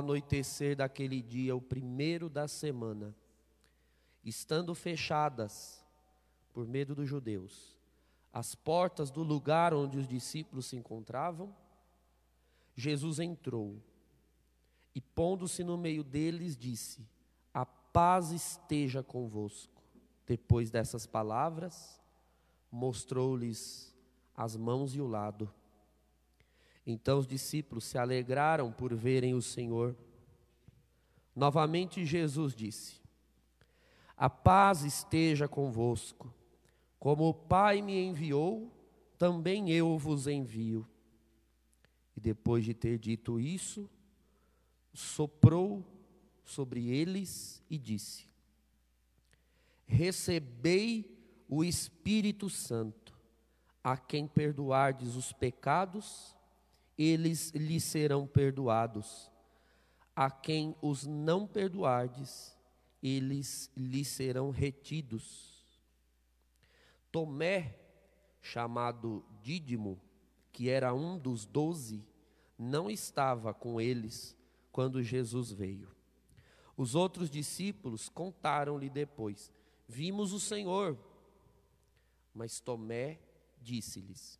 anoitecer daquele dia, o primeiro da semana, estando fechadas, por medo dos judeus, as portas do lugar onde os discípulos se encontravam, Jesus entrou e, pondo-se no meio deles, disse: A paz esteja convosco. Depois dessas palavras, mostrou-lhes as mãos e o lado. Então os discípulos se alegraram por verem o Senhor. Novamente Jesus disse: A paz esteja convosco. Como o Pai me enviou, também eu vos envio. E depois de ter dito isso, soprou sobre eles e disse: Recebei o Espírito Santo, a quem perdoardes os pecados, eles lhes serão perdoados. A quem os não perdoardes, eles lhes serão retidos. Tomé, chamado Dídimo, que era um dos doze, não estava com eles quando Jesus veio. Os outros discípulos contaram-lhe depois: Vimos o Senhor. Mas Tomé disse-lhes: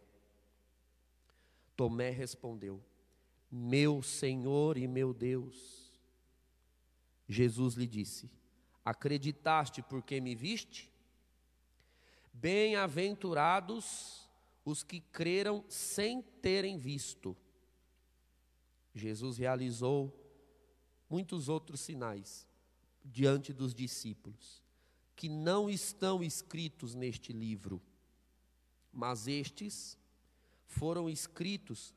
Tomé respondeu: Meu Senhor e meu Deus. Jesus lhe disse: Acreditaste porque me viste? Bem-aventurados os que creram sem terem visto. Jesus realizou muitos outros sinais diante dos discípulos, que não estão escritos neste livro, mas estes foram escritos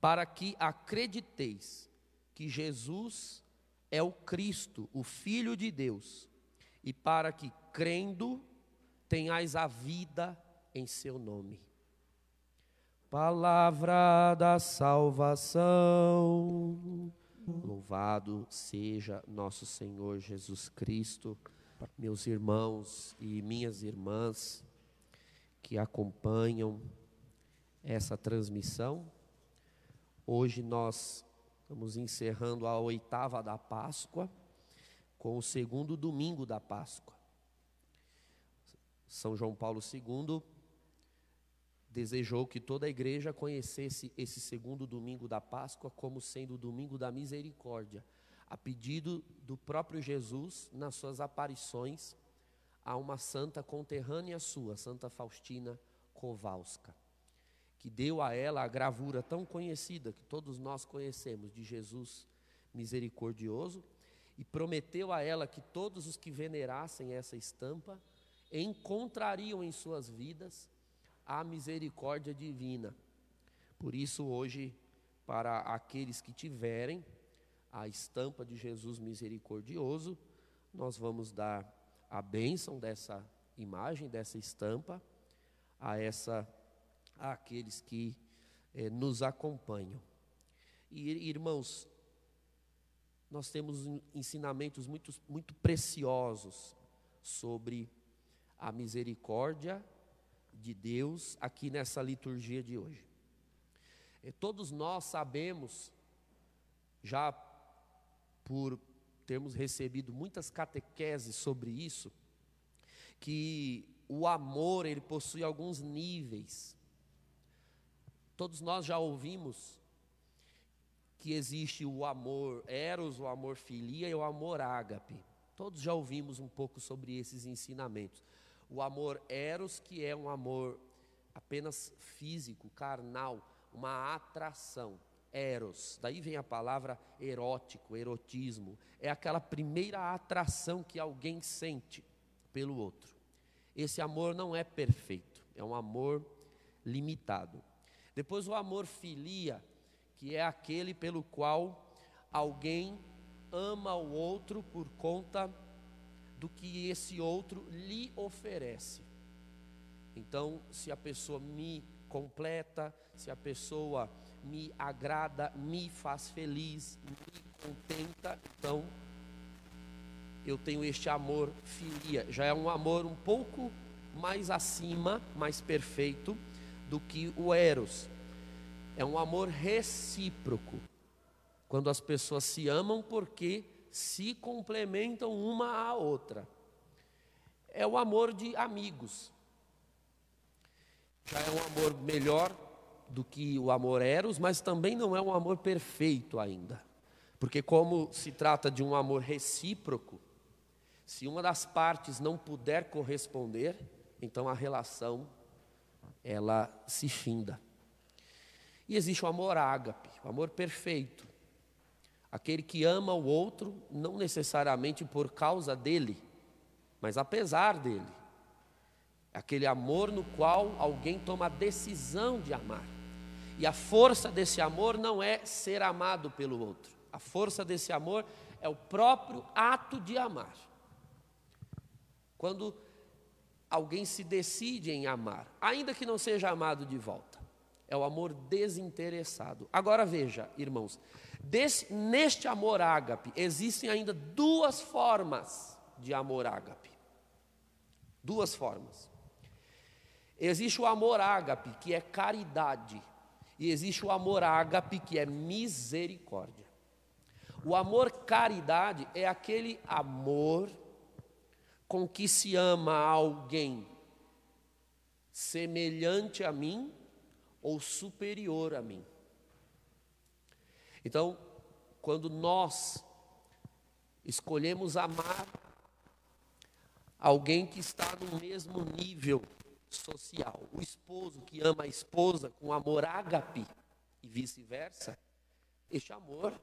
para que acrediteis que Jesus é o Cristo, o Filho de Deus, e para que, crendo, tenhais a vida em seu nome. Palavra da salvação. Louvado seja nosso Senhor Jesus Cristo, meus irmãos e minhas irmãs que acompanham essa transmissão. Hoje nós estamos encerrando a oitava da Páscoa, com o segundo domingo da Páscoa. São João Paulo II desejou que toda a igreja conhecesse esse segundo domingo da Páscoa como sendo o domingo da misericórdia, a pedido do próprio Jesus nas suas aparições a uma santa conterrânea sua, Santa Faustina Kowalska, que deu a ela a gravura tão conhecida que todos nós conhecemos de Jesus misericordioso e prometeu a ela que todos os que venerassem essa estampa encontrariam em suas vidas a misericórdia divina. Por isso, hoje, para aqueles que tiverem a estampa de Jesus misericordioso, nós vamos dar a bênção dessa imagem, dessa estampa, a essa àqueles que eh, nos acompanham. E irmãos, nós temos ensinamentos muito, muito preciosos sobre a misericórdia de Deus aqui nessa liturgia de hoje. E todos nós sabemos, já por termos recebido muitas catequeses sobre isso, que o amor ele possui alguns níveis. Todos nós já ouvimos que existe o amor eros, o amor filia e o amor ágape. Todos já ouvimos um pouco sobre esses ensinamentos. O amor eros, que é um amor apenas físico, carnal, uma atração. Eros, daí vem a palavra erótico, erotismo. É aquela primeira atração que alguém sente pelo outro. Esse amor não é perfeito, é um amor limitado. Depois o amor filia, que é aquele pelo qual alguém ama o outro por conta do que esse outro lhe oferece. Então, se a pessoa me completa, se a pessoa me agrada, me faz feliz, me contenta, então eu tenho este amor filia. Já é um amor um pouco mais acima, mais perfeito do que o eros. É um amor recíproco. Quando as pessoas se amam porque se complementam uma à outra. É o amor de amigos. Já é um amor melhor do que o amor eros, mas também não é um amor perfeito ainda. Porque como se trata de um amor recíproco, se uma das partes não puder corresponder, então a relação ela se finda. E existe o amor ágape, o amor perfeito. Aquele que ama o outro, não necessariamente por causa dele, mas apesar dele. Aquele amor no qual alguém toma a decisão de amar. E a força desse amor não é ser amado pelo outro. A força desse amor é o próprio ato de amar. Quando alguém se decide em amar, ainda que não seja amado de volta. É o amor desinteressado. Agora veja, irmãos, desse, neste amor ágape existem ainda duas formas de amor ágape. Duas formas. Existe o amor ágape, que é caridade, e existe o amor ágape, que é misericórdia. O amor caridade é aquele amor com que se ama alguém semelhante a mim ou superior a mim. Então, quando nós escolhemos amar alguém que está no mesmo nível social, o esposo que ama a esposa com amor ágape e vice-versa, este amor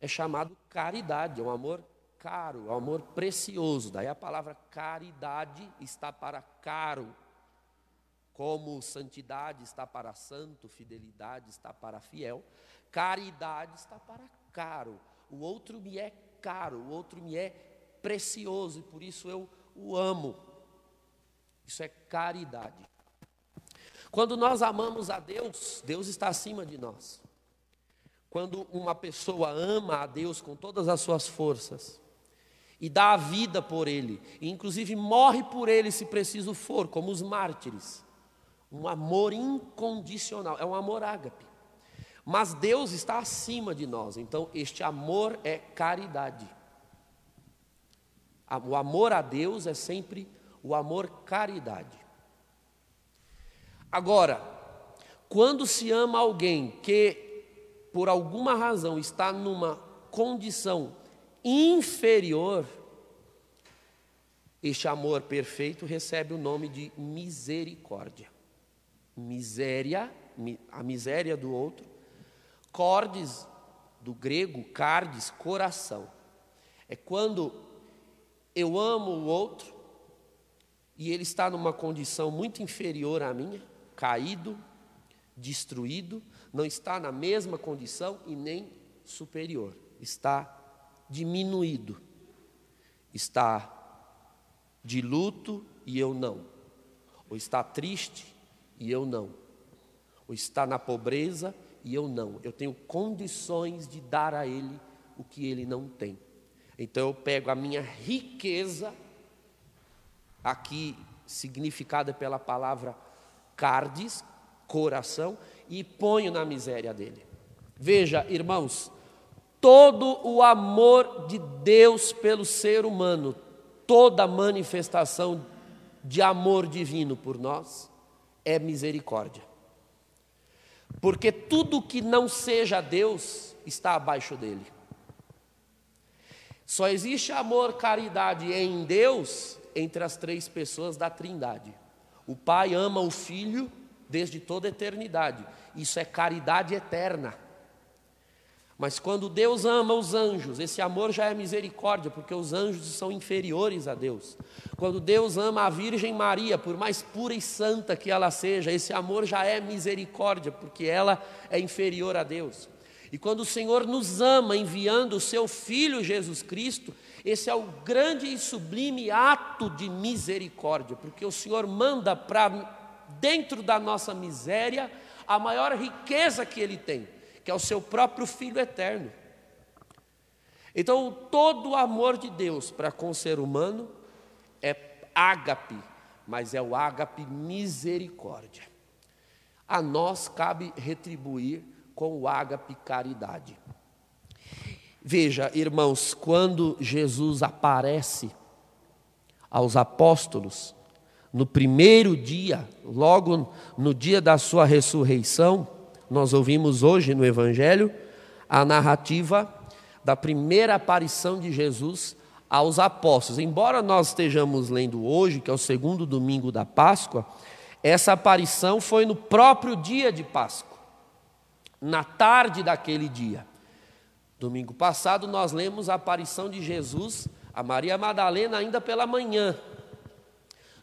é chamado caridade, é um amor caro, é amor precioso. Daí a palavra caridade está para caro. Como santidade está para santo, fidelidade está para fiel, caridade está para caro. O outro me é caro, o outro me é precioso e por isso eu o amo. Isso é caridade. Quando nós amamos a Deus, Deus está acima de nós. Quando uma pessoa ama a Deus com todas as suas forças, e dá a vida por ele, e inclusive morre por ele se preciso for, como os mártires. Um amor incondicional, é um amor ágape. Mas Deus está acima de nós, então este amor é caridade. O amor a Deus é sempre o amor caridade. Agora, quando se ama alguém que por alguma razão está numa condição inferior, este amor perfeito recebe o nome de misericórdia. Miséria, a miséria do outro, cordes, do grego, cardes, coração. É quando eu amo o outro e ele está numa condição muito inferior à minha, caído, destruído, não está na mesma condição e nem superior, está diminuído, está de luto e eu não, ou está triste e eu não, ou está na pobreza e eu não. Eu tenho condições de dar a ele o que ele não tem. Então eu pego a minha riqueza, aqui significada pela palavra cardes, coração, e ponho na miséria dele. Veja, irmãos, todo o amor de Deus pelo ser humano, toda manifestação de amor divino por nós é misericórdia. Porque tudo que não seja Deus está abaixo dele. Só existe amor, caridade em Deus entre as três pessoas da Trindade. O Pai ama o Filho desde toda a eternidade. Isso é caridade eterna. Mas quando Deus ama os anjos, esse amor já é misericórdia, porque os anjos são inferiores a Deus. Quando Deus ama a Virgem Maria, por mais pura e santa que ela seja, esse amor já é misericórdia, porque ela é inferior a Deus. E quando o Senhor nos ama enviando o seu Filho Jesus Cristo, esse é o grande e sublime ato de misericórdia, porque o Senhor manda para dentro da nossa miséria a maior riqueza que Ele tem que é o seu próprio Filho eterno. Então, todo o amor de Deus para com o ser humano é ágape, mas é o ágape misericórdia. A nós cabe retribuir com o ágape caridade. Veja, irmãos, quando Jesus aparece aos apóstolos, no primeiro dia, logo no dia da sua ressurreição, nós ouvimos hoje no Evangelho a narrativa da primeira aparição de Jesus aos apóstolos. Embora nós estejamos lendo hoje, que é o segundo domingo da Páscoa, essa aparição foi no próprio dia de Páscoa, na tarde daquele dia. Domingo passado nós lemos a aparição de Jesus a Maria Madalena ainda pela manhã.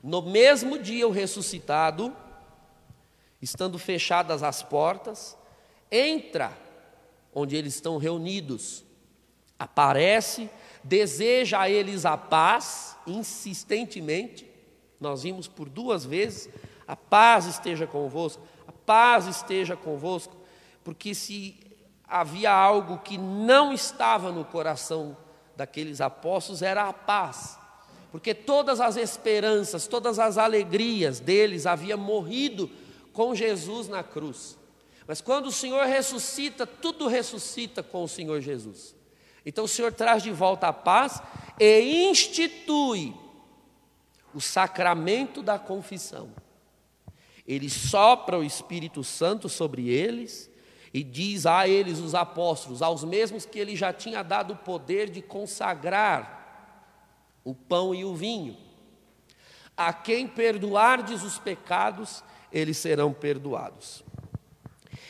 No mesmo dia o ressuscitado estando fechadas as portas, entra onde eles estão reunidos, aparece, deseja a eles a paz, insistentemente. Nós vimos por duas vezes: a paz esteja convosco, a paz esteja convosco, porque se havia algo que não estava no coração daqueles apóstolos era a paz. Porque todas as esperanças, todas as alegrias deles haviam morrido com Jesus na cruz. Mas quando o Senhor ressuscita, tudo ressuscita com o Senhor Jesus. Então o Senhor traz de volta a paz e institui o sacramento da confissão. Ele sopra o Espírito Santo sobre eles e diz a eles, os apóstolos, aos mesmos que ele já tinha dado o poder de consagrar o pão e o vinho. A quem perdoardes os pecados, eles serão perdoados.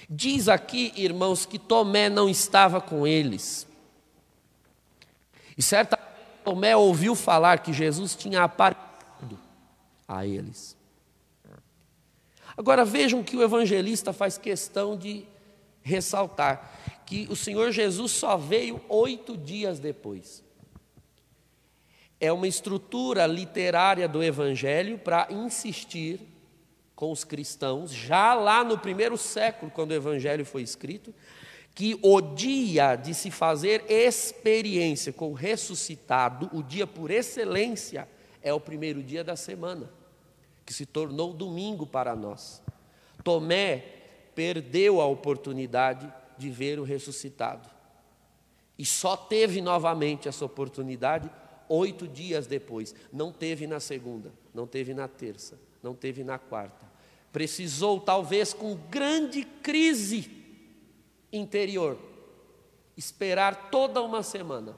Diz aqui, irmãos, que Tomé não estava com eles. E certa Tomé ouviu falar que Jesus tinha aparecido a eles. Agora vejam que o evangelista faz questão de ressaltar que o Senhor Jesus só veio oito dias depois. É uma estrutura literária do evangelho para insistir com os cristãos, já lá no primeiro século, quando o Evangelho foi escrito, que o dia de se fazer experiência com o ressuscitado, o dia por excelência, é o primeiro dia da semana, que se tornou domingo para nós. Tomé perdeu a oportunidade de ver o ressuscitado. E só teve novamente essa oportunidade oito dias depois. Não teve na segunda, não teve na terça, não teve na quarta. Precisou, talvez, com grande crise interior, esperar toda uma semana.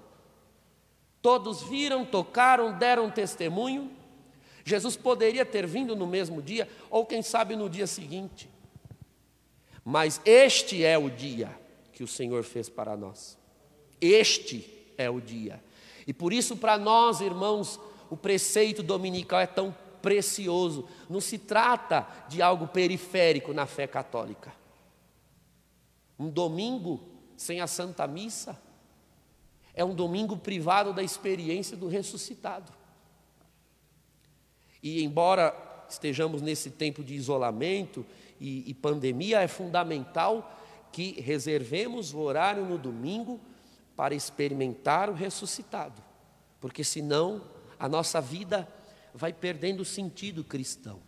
Todos viram, tocaram, deram testemunho. Jesus poderia ter vindo no mesmo dia, ou quem sabe no dia seguinte. Mas este é o dia que o Senhor fez para nós. Este é o dia. E por isso, para nós, irmãos, o preceito dominical é tão precioso. Não se trata de algo periférico na fé católica. Um domingo sem a Santa Missa é um domingo privado da experiência do ressuscitado. E embora estejamos nesse tempo de isolamento e, e pandemia, é fundamental que reservemos o horário no domingo para experimentar o ressuscitado, porque senão a nossa vida vai perdendo o sentido cristão.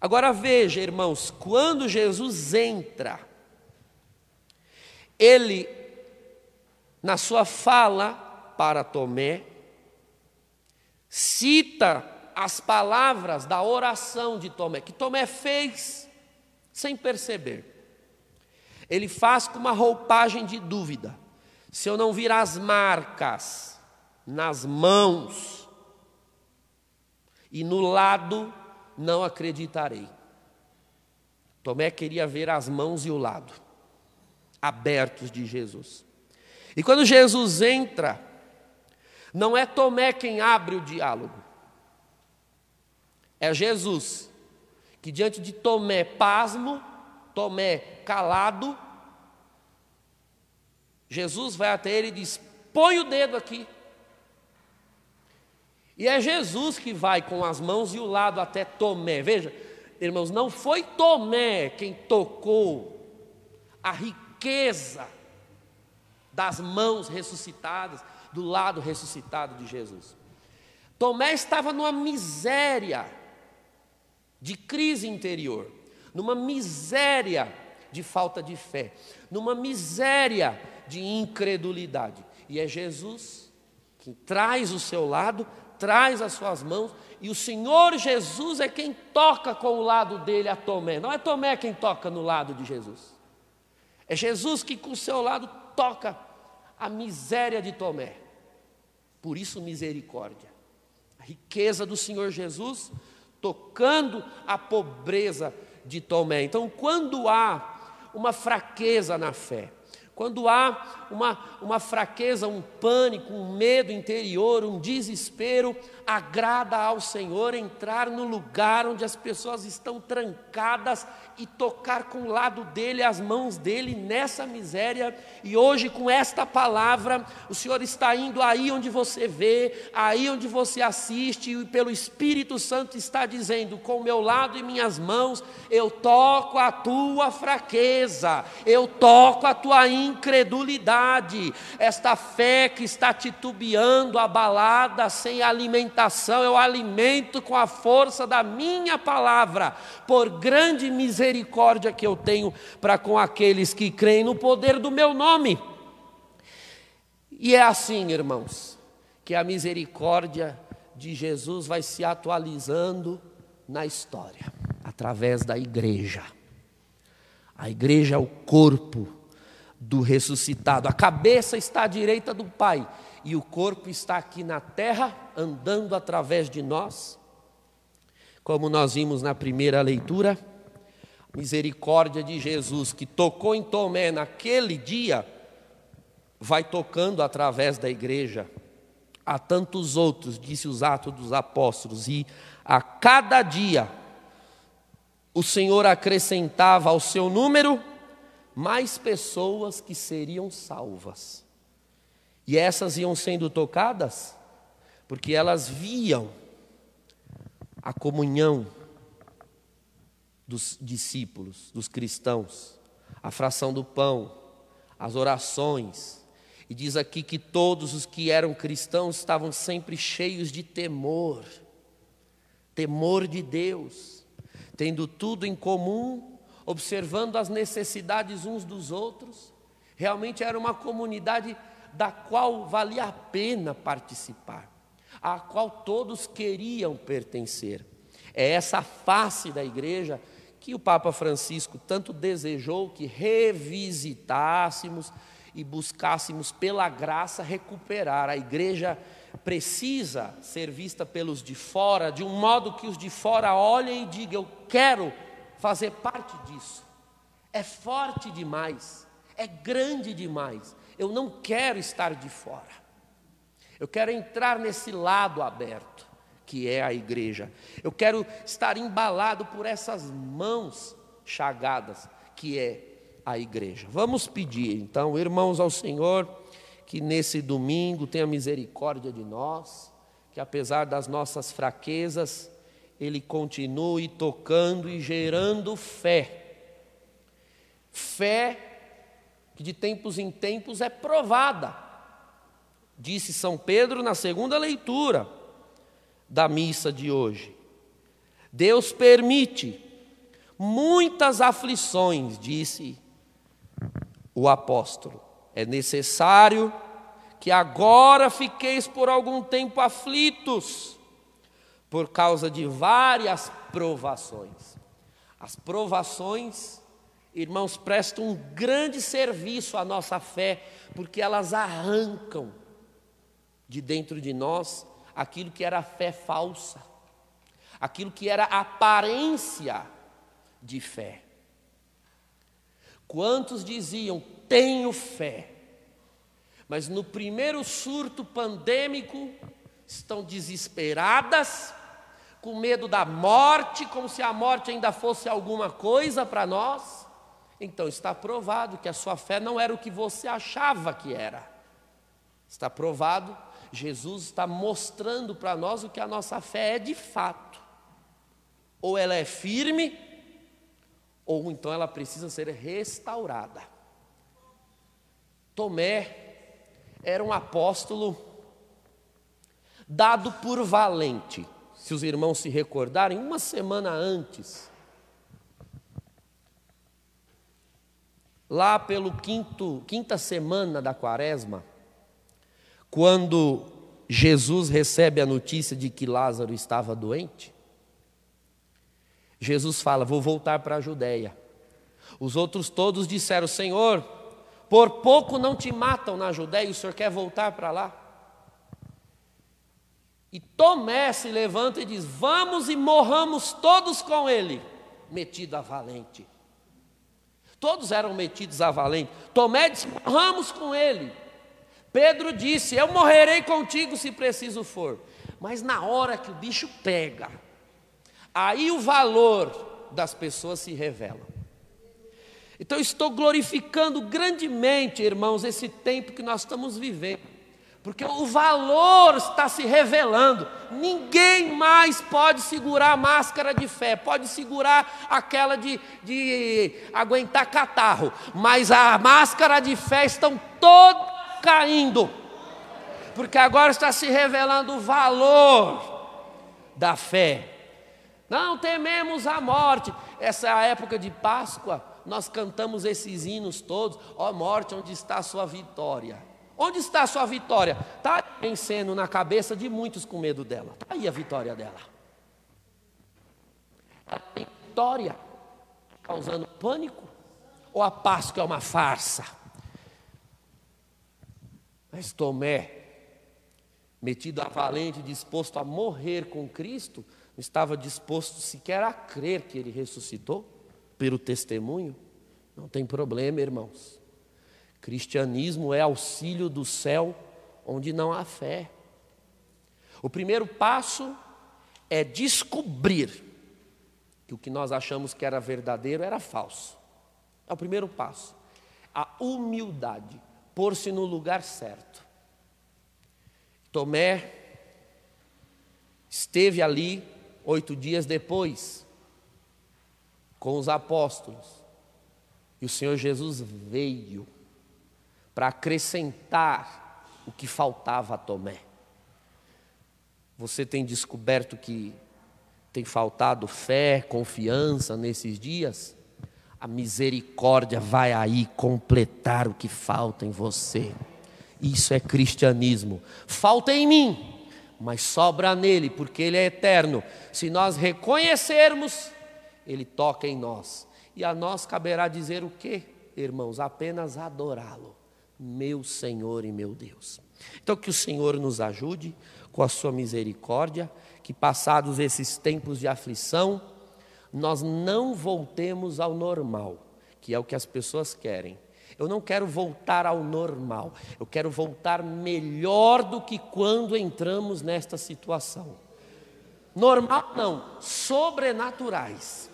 Agora veja, irmãos, quando Jesus entra, ele, na sua fala para Tomé, cita as palavras da oração de Tomé, que Tomé fez sem perceber. Ele faz com uma roupagem de dúvida. Se eu não vir as marcas nas mãos, e no lado não acreditarei. Tomé queria ver as mãos e o lado abertos de Jesus. E quando Jesus entra, não é Tomé quem abre o diálogo, é Jesus, que diante de Tomé pasmo, Tomé calado, Jesus vai até ele e diz: põe o dedo aqui. E é Jesus que vai com as mãos e o lado até Tomé. Veja, irmãos, não foi Tomé quem tocou a riqueza das mãos ressuscitadas, do lado ressuscitado de Jesus. Tomé estava numa miséria de crise interior, numa miséria de falta de fé, numa miséria de incredulidade. E é Jesus que traz o seu lado, traz as suas mãos, e o Senhor Jesus é quem toca com o lado dele a Tomé. Não é Tomé quem toca no lado de Jesus. É Jesus que com o seu lado toca a miséria de Tomé. Por isso, misericórdia. A riqueza do Senhor Jesus tocando a pobreza de Tomé. Então, quando há uma fraqueza na fé, quando há uma, uma fraqueza, um pânico, um medo interior, um desespero, agrada ao Senhor entrar no lugar onde as pessoas estão trancadas e tocar com o lado dele, as mãos dele nessa miséria. E hoje, com esta palavra, o Senhor está indo aí onde você vê, aí onde você assiste, e pelo Espírito Santo está dizendo: com meu lado e minhas mãos, eu toco a tua fraqueza, eu toco a tua incredulidade, esta fé que está titubeando, abalada, sem alimentação, eu alimento com a força da minha palavra, por grande misericórdia que eu tenho para com aqueles que creem no poder do meu nome. E é assim, irmãos, que a misericórdia de Jesus vai se atualizando na história, através da igreja. A igreja é o corpo do ressuscitado. A cabeça está à direita do Pai e o corpo está aqui na terra, andando através de nós. Como nós vimos na primeira leitura, misericórdia de Jesus que tocou em Tomé naquele dia, vai tocando através da igreja a tantos outros, disse os Atos dos Apóstolos, e a cada dia o Senhor acrescentava ao seu número mais pessoas que seriam salvas. E essas iam sendo tocadas porque elas viam a comunhão dos discípulos, dos cristãos, a fração do pão, as orações. E diz aqui que todos os que eram cristãos estavam sempre cheios de temor, temor de Deus, tendo tudo em comum observando as necessidades uns dos outros. Realmente era uma comunidade da qual valia a pena participar, a qual todos queriam pertencer. É essa face da igreja que o Papa Francisco tanto desejou que revisitássemos e buscássemos pela graça recuperar. A igreja precisa ser vista pelos de fora de um modo que os de fora olhem e digam: Eu quero fazer parte disso. É forte demais, é grande demais. Eu não quero estar de fora. Eu quero entrar nesse lado aberto, que é a igreja. Eu quero estar embalado por essas mãos chagadas, que é a igreja. Vamos pedir, então, irmãos, ao Senhor, que nesse domingo tenha misericórdia de nós, que apesar das nossas fraquezas, ele continue tocando e gerando fé. Fé que de tempos em tempos é provada. Disse São Pedro na segunda leitura da missa de hoje. Deus permite muitas aflições, disse o apóstolo. É necessário que agora fiqueis por algum tempo aflitos por causa de várias provações. As provações, irmãos, prestam um grande serviço à nossa fé, porque elas arrancam de dentro de nós aquilo que era fé falsa, aquilo que era aparência de fé. Quantos diziam, tenho fé, mas no primeiro surto pandêmico estão desesperadas, com medo da morte, como se a morte ainda fosse alguma coisa para nós. Então está provado que a sua fé não era o que você achava que era. Está provado, Jesus está mostrando para nós o que a nossa fé é de fato. Ou ela é firme, ou então ela precisa ser restaurada. Tomé era um apóstolo dado por valente. Se os irmãos se recordarem, uma semana antes, lá pelo quinto, quinta semana da quaresma, quando Jesus recebe a notícia de que Lázaro estava doente, Jesus fala: Vou voltar para a Judéia. Os outros todos disseram: Senhor, por pouco não te matam na Judéia, o senhor quer voltar para lá? E Tomé se levanta e diz: Vamos e morramos todos com ele, metido a valente. Todos eram metidos a valente. Tomé disse: Morramos com ele. Pedro disse: Eu morrerei contigo se preciso for. Mas na hora que o bicho pega, aí o valor das pessoas se revela. Então, estou glorificando grandemente, irmãos, esse tempo que nós estamos vivendo, porque o valor está se revelando. Ninguém mais pode segurar a máscara de fé, pode segurar aquela de, de aguentar catarro, mas a máscara de fé estão todas caindo, porque agora está se revelando o valor da fé. Não tememos a morte. Essa é a época de Páscoa nós cantamos esses hinos todos, ó oh, morte, onde está a sua vitória? Onde está a sua vitória? Está vencendo na cabeça de muitos com medo dela. Está aí a vitória dela. Ela tem vitória causando pânico? Ou a Páscoa é uma farsa? Mas Tomé, metido a valente, disposto a morrer com Cristo, não estava disposto sequer a crer que ele ressuscitou pelo testemunho, não tem problema, irmãos. Cristianismo é auxílio do céu onde não há fé. O primeiro passo é descobrir que o que nós achamos que era verdadeiro era falso. É o primeiro passo. A humildade, pôr-se no lugar certo. Tomé esteve ali oito dias depois com os apóstolos. E o Senhor Jesus veio para acrescentar o que faltava a Tomé. Você tem descoberto que tem faltado fé, confiança nesses dias? A misericórdia vai aí completar o que falta em você. Isso é cristianismo. Falta em mim, mas sobra nele, porque ele é eterno. Se nós reconhecermos ele toca em nós. E a nós caberá dizer o que, irmãos? Apenas adorá-lo, meu Senhor e meu Deus. Então, que o Senhor nos ajude com a sua misericórdia, que passados esses tempos de aflição, nós não voltemos ao normal, que é o que as pessoas querem. Eu não quero voltar ao normal, eu quero voltar melhor do que quando entramos nesta situação. Normal não, sobrenaturais.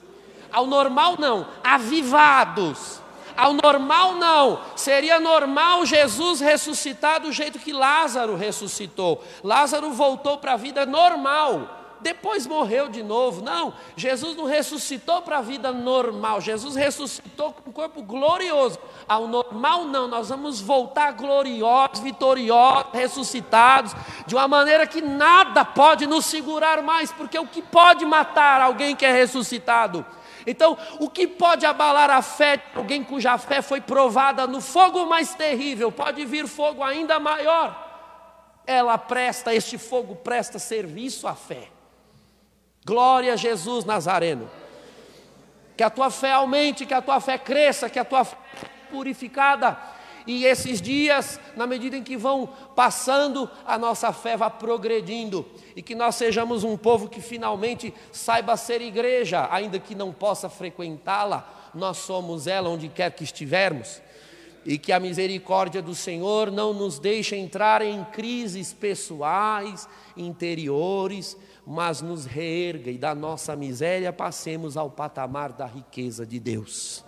Ao normal não, avivados. Ao normal não, seria normal Jesus ressuscitar do jeito que Lázaro ressuscitou. Lázaro voltou para a vida normal, depois morreu de novo. Não, Jesus não ressuscitou para a vida normal, Jesus ressuscitou com um corpo glorioso. Ao normal não, nós vamos voltar gloriosos, vitoriosos, ressuscitados, de uma maneira que nada pode nos segurar mais, porque o que pode matar alguém que é ressuscitado? Então, o que pode abalar a fé de alguém cuja fé foi provada no fogo mais terrível, pode vir fogo ainda maior. Ela presta, este fogo presta serviço à fé. Glória a Jesus Nazareno. Que a tua fé aumente, que a tua fé cresça, que a tua fé purificada E esses dias, na medida em que vão passando, a nossa fé vai progredindo. E que nós sejamos um povo que finalmente saiba ser igreja, ainda que não possa frequentá-la, nós somos ela onde quer que estivermos. E que a misericórdia do Senhor não nos deixe entrar em crises pessoais, interiores, mas nos reerga e da nossa miséria passemos ao patamar da riqueza de Deus.